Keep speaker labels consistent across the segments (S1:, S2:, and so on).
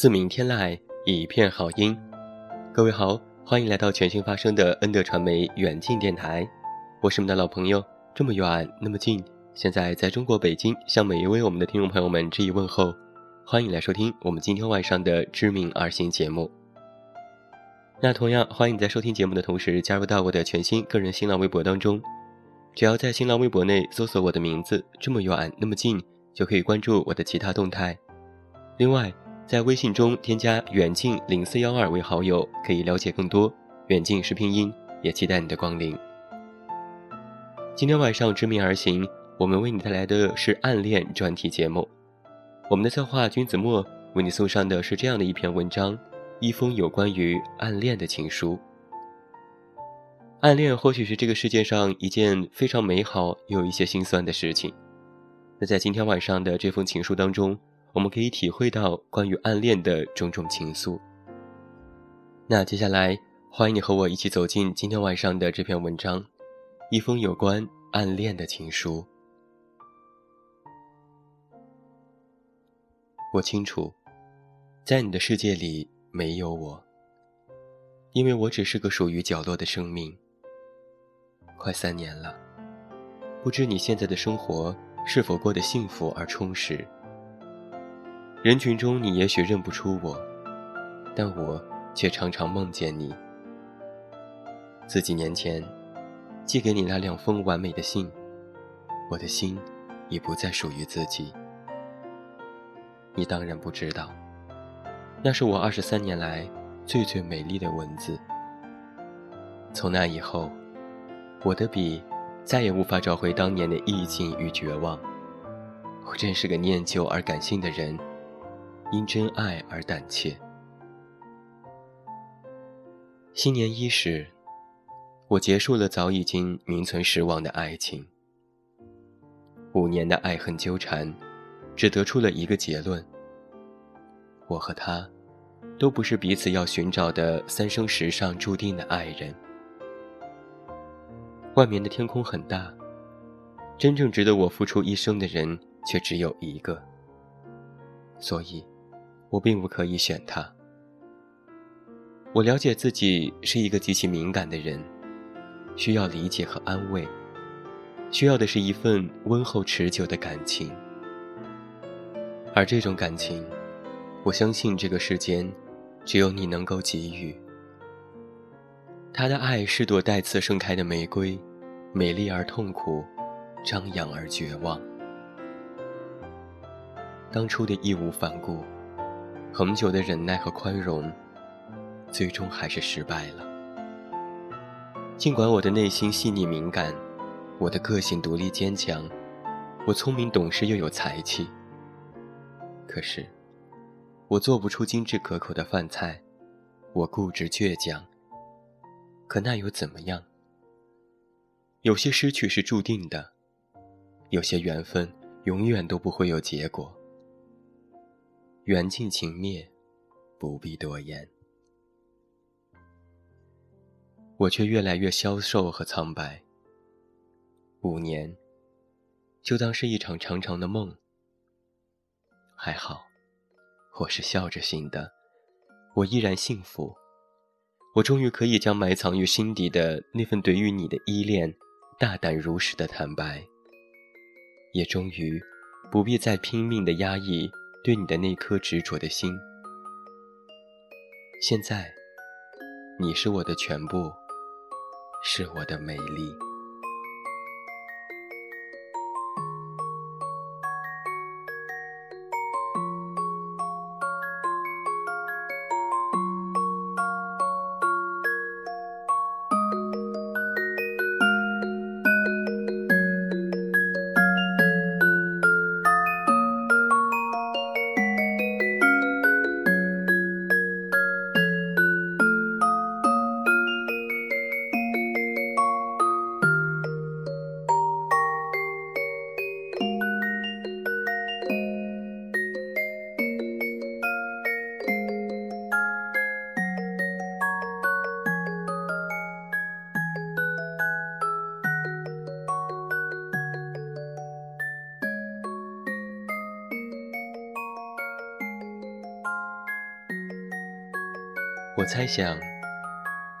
S1: 自鸣天籁，一片好音。各位好，欢迎来到全新发声的恩德传媒远近电台。我是你们的老朋友，这么远那么近。现在在中国北京，向每一位我们的听众朋友们致以问候。欢迎来收听我们今天晚上的知名二星节目。那同样欢迎在收听节目的同时加入到我的全新个人新浪微博当中。只要在新浪微博内搜索我的名字“这么远那么近”，就可以关注我的其他动态。另外。在微信中添加远近零四幺二为好友，可以了解更多。远近是拼音，也期待你的光临。今天晚上知命而行，我们为你带来的是暗恋专题节目。我们的策划君子墨为你送上的是这样的一篇文章：一封有关于暗恋的情书。暗恋或许是这个世界上一件非常美好又有一些心酸的事情。那在今天晚上的这封情书当中。我们可以体会到关于暗恋的种种情愫。那接下来，欢迎你和我一起走进今天晚上的这篇文章，一封有关暗恋的情书。我清楚，在你的世界里没有我，因为我只是个属于角落的生命。快三年了，不知你现在的生活是否过得幸福而充实。人群中，你也许认不出我，但我却常常梦见你。自几年前寄给你那两封完美的信，我的心已不再属于自己。你当然不知道，那是我二十三年来最最美丽的文字。从那以后，我的笔再也无法找回当年的意境与绝望。我真是个念旧而感性的人。因真爱而胆怯。新年伊始，我结束了早已经名存实亡的爱情。五年的爱恨纠缠，只得出了一个结论：我和他，都不是彼此要寻找的三生石上注定的爱人。外面的天空很大，真正值得我付出一生的人却只有一个。所以。我并不可以选他。我了解自己是一个极其敏感的人，需要理解和安慰，需要的是一份温厚持久的感情。而这种感情，我相信这个世间，只有你能够给予。他的爱是朵带刺盛开的玫瑰，美丽而痛苦，张扬而绝望。当初的义无反顾。恒久的忍耐和宽容，最终还是失败了。尽管我的内心细腻敏感，我的个性独立坚强，我聪明懂事又有才气。可是，我做不出精致可口的饭菜，我固执倔强。可那又怎么样？有些失去是注定的，有些缘分永远都不会有结果。缘尽情灭，不必多言。我却越来越消瘦和苍白。五年，就当是一场长长的梦。还好，我是笑着醒的，我依然幸福。我终于可以将埋藏于心底的那份对于你的依恋，大胆如实的坦白，也终于不必再拼命的压抑对你的那颗执着的心。现在，你是我的全部，是我的美丽。我猜想，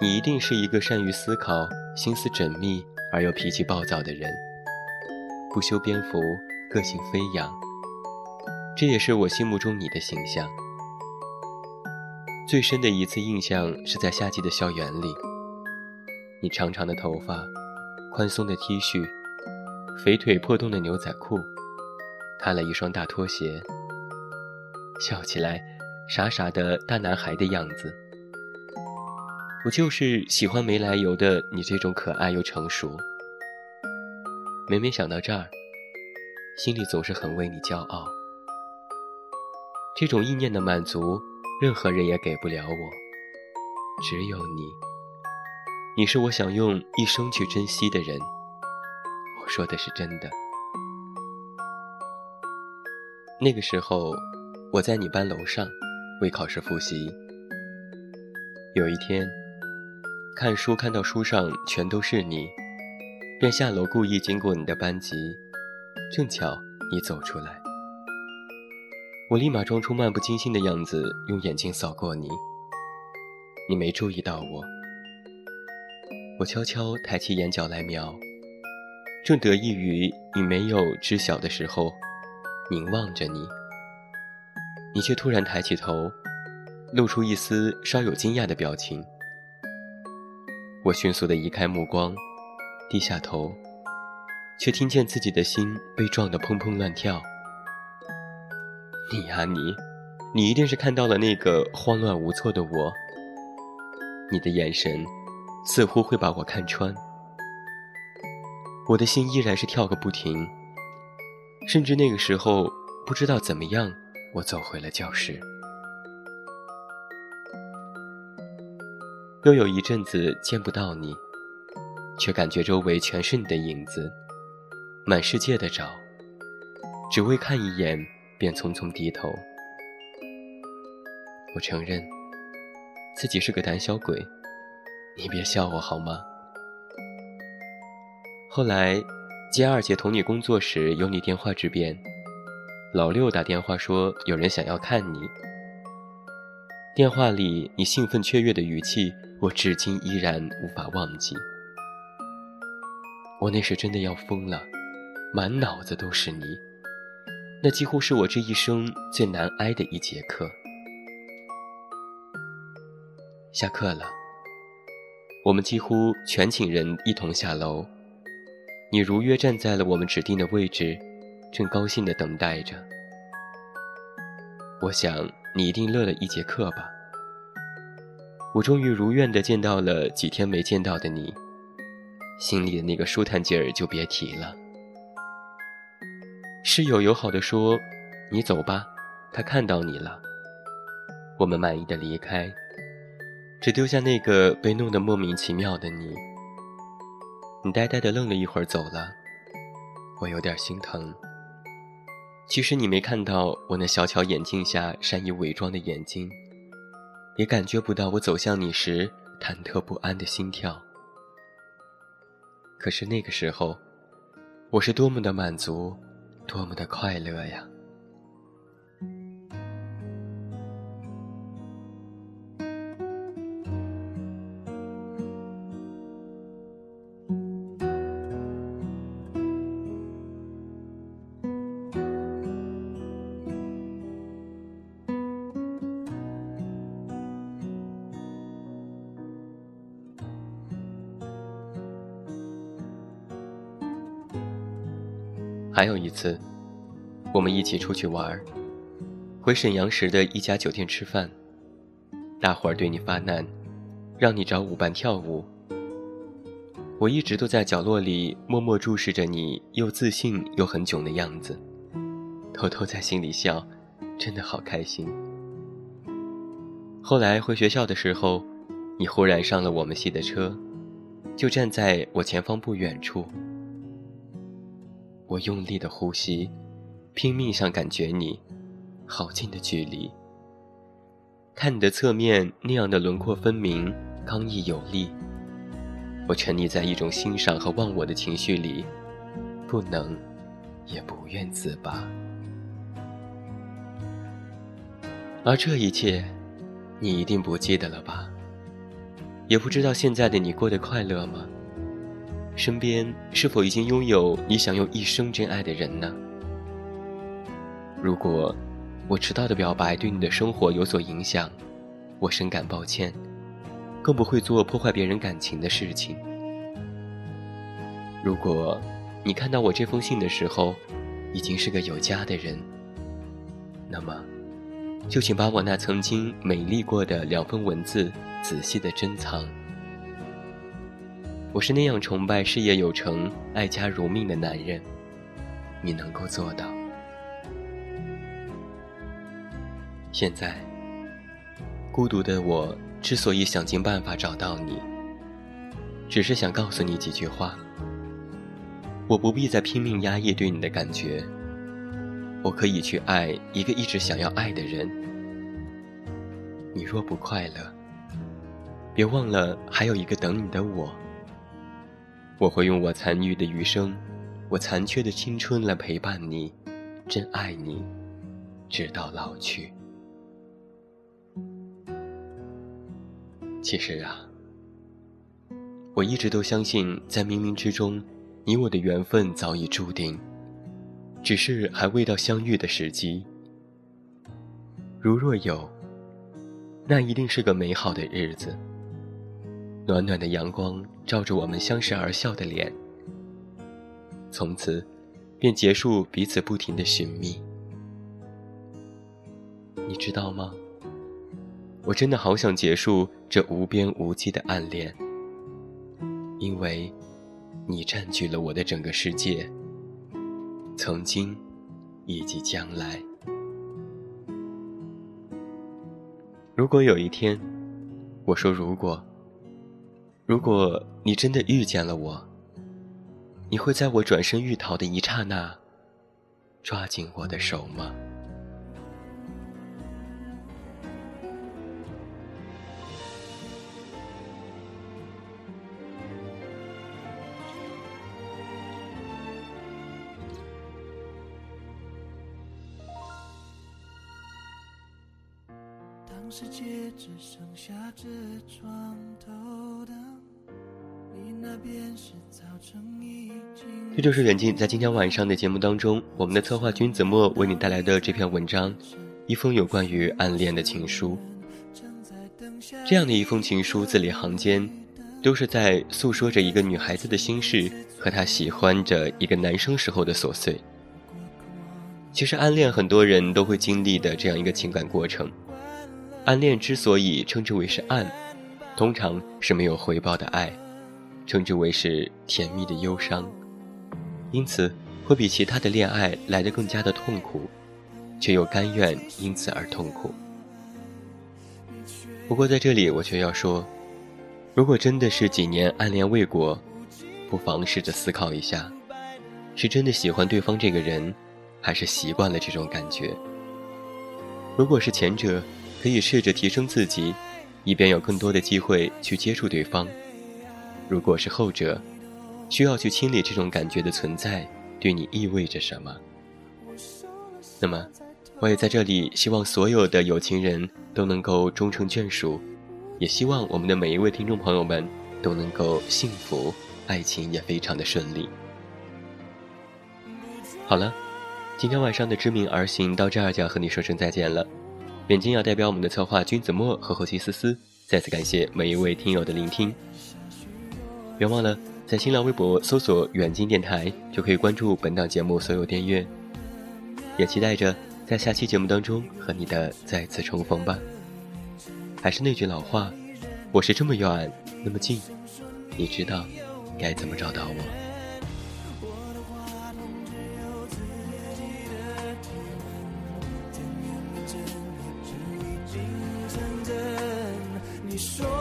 S1: 你一定是一个善于思考、心思缜密而又脾气暴躁的人，不修边幅，个性飞扬。这也是我心目中你的形象。最深的一次印象是在夏季的校园里，你长长的头发，宽松的 T 恤，肥腿破洞的牛仔裤，踏了一双大拖鞋，笑起来傻傻的大男孩的样子。我就是喜欢没来由的你这种可爱又成熟。每每想到这儿，心里总是很为你骄傲。这种意念的满足，任何人也给不了我，只有你。你是我想用一生去珍惜的人。我说的是真的。那个时候，我在你班楼上为考试复习。有一天。看书看到书上全都是你，便下楼故意经过你的班级，正巧你走出来，我立马装出漫不经心的样子，用眼睛扫过你。你没注意到我，我悄悄抬起眼角来瞄，正得意于你没有知晓的时候，凝望着你，你却突然抬起头，露出一丝稍有惊讶的表情。我迅速地移开目光，低下头，却听见自己的心被撞得砰砰乱跳。你呀你，你一定是看到了那个慌乱无措的我。你的眼神，似乎会把我看穿。我的心依然是跳个不停，甚至那个时候不知道怎么样，我走回了教室。又有一阵子见不到你，却感觉周围全是你的影子，满世界的找，只为看一眼便匆匆低头。我承认自己是个胆小鬼，你别笑我好吗？后来接二姐同你工作时有你电话之便，老六打电话说有人想要看你。电话里你兴奋雀跃的语气，我至今依然无法忘记。我那时真的要疯了，满脑子都是你，那几乎是我这一生最难挨的一节课。下课了，我们几乎全寝人一同下楼，你如约站在了我们指定的位置，正高兴地等待着。我想。你一定乐了一节课吧？我终于如愿的见到了几天没见到的你，心里的那个舒坦劲儿就别提了。室友友好的说：“你走吧，他看到你了。”我们满意的离开，只丢下那个被弄得莫名其妙的你。你呆呆的愣了一会儿走了，我有点心疼。其实你没看到我那小巧眼镜下善意伪装的眼睛，也感觉不到我走向你时忐忑不安的心跳。可是那个时候，我是多么的满足，多么的快乐呀！还有一次，我们一起出去玩回沈阳时的一家酒店吃饭，大伙儿对你发难，让你找舞伴跳舞。我一直都在角落里默默注视着你又自信又很囧的样子，偷偷在心里笑，真的好开心。后来回学校的时候，你忽然上了我们系的车，就站在我前方不远处。我用力的呼吸，拼命想感觉你，好近的距离。看你的侧面那样的轮廓分明、刚毅有力，我沉溺在一种欣赏和忘我的情绪里，不能，也不愿自拔。而这一切，你一定不记得了吧？也不知道现在的你过得快乐吗？身边是否已经拥有你想用一生真爱的人呢？如果我迟到的表白对你的生活有所影响，我深感抱歉，更不会做破坏别人感情的事情。如果你看到我这封信的时候，已经是个有家的人，那么，就请把我那曾经美丽过的两封文字仔细的珍藏。我是那样崇拜事业有成、爱家如命的男人，你能够做到。现在，孤独的我之所以想尽办法找到你，只是想告诉你几句话。我不必再拼命压抑对你的感觉，我可以去爱一个一直想要爱的人。你若不快乐，别忘了还有一个等你的我。我会用我残余的余生，我残缺的青春来陪伴你，真爱你，直到老去。其实啊，我一直都相信，在冥冥之中，你我的缘分早已注定，只是还未到相遇的时机。如若有，那一定是个美好的日子。暖暖的阳光照着我们相视而笑的脸，从此便结束彼此不停的寻觅。你知道吗？我真的好想结束这无边无际的暗恋，因为，你占据了我的整个世界，曾经，以及将来。如果有一天，我说如果。如果你真的遇见了我，你会在我转身欲逃的一刹那，抓紧我的手吗？当世界只剩下这床头。这就是远近在今天晚上的节目当中，我们的策划君子墨为你带来的这篇文章，一封有关于暗恋的情书。这样的一封情书，字里行间，都是在诉说着一个女孩子的心事和她喜欢着一个男生时候的琐碎。其实暗恋很多人都会经历的这样一个情感过程。暗恋之所以称之为是暗，通常是没有回报的爱。称之为是甜蜜的忧伤，因此会比其他的恋爱来得更加的痛苦，却又甘愿因此而痛苦。不过在这里我却要说，如果真的是几年暗恋未果，不妨试着思考一下，是真的喜欢对方这个人，还是习惯了这种感觉？如果是前者，可以试着提升自己，以便有更多的机会去接触对方。如果是后者，需要去清理这种感觉的存在，对你意味着什么。那么，我也在这里希望所有的有情人都能够终成眷属，也希望我们的每一位听众朋友们都能够幸福，爱情也非常的顺利。好了，今天晚上的知名而行到这儿就要和你说声再见了。远近要代表我们的策划君子墨和后期思思，再次感谢每一位听友的聆听。别忘了在新浪微博搜索“远近电台”，就可以关注本档节目所有订阅。也期待着在下期节目当中和你的再次重逢吧。还是那句老话，我是这么远那么近，你知道该怎么找到我。
S2: 你说。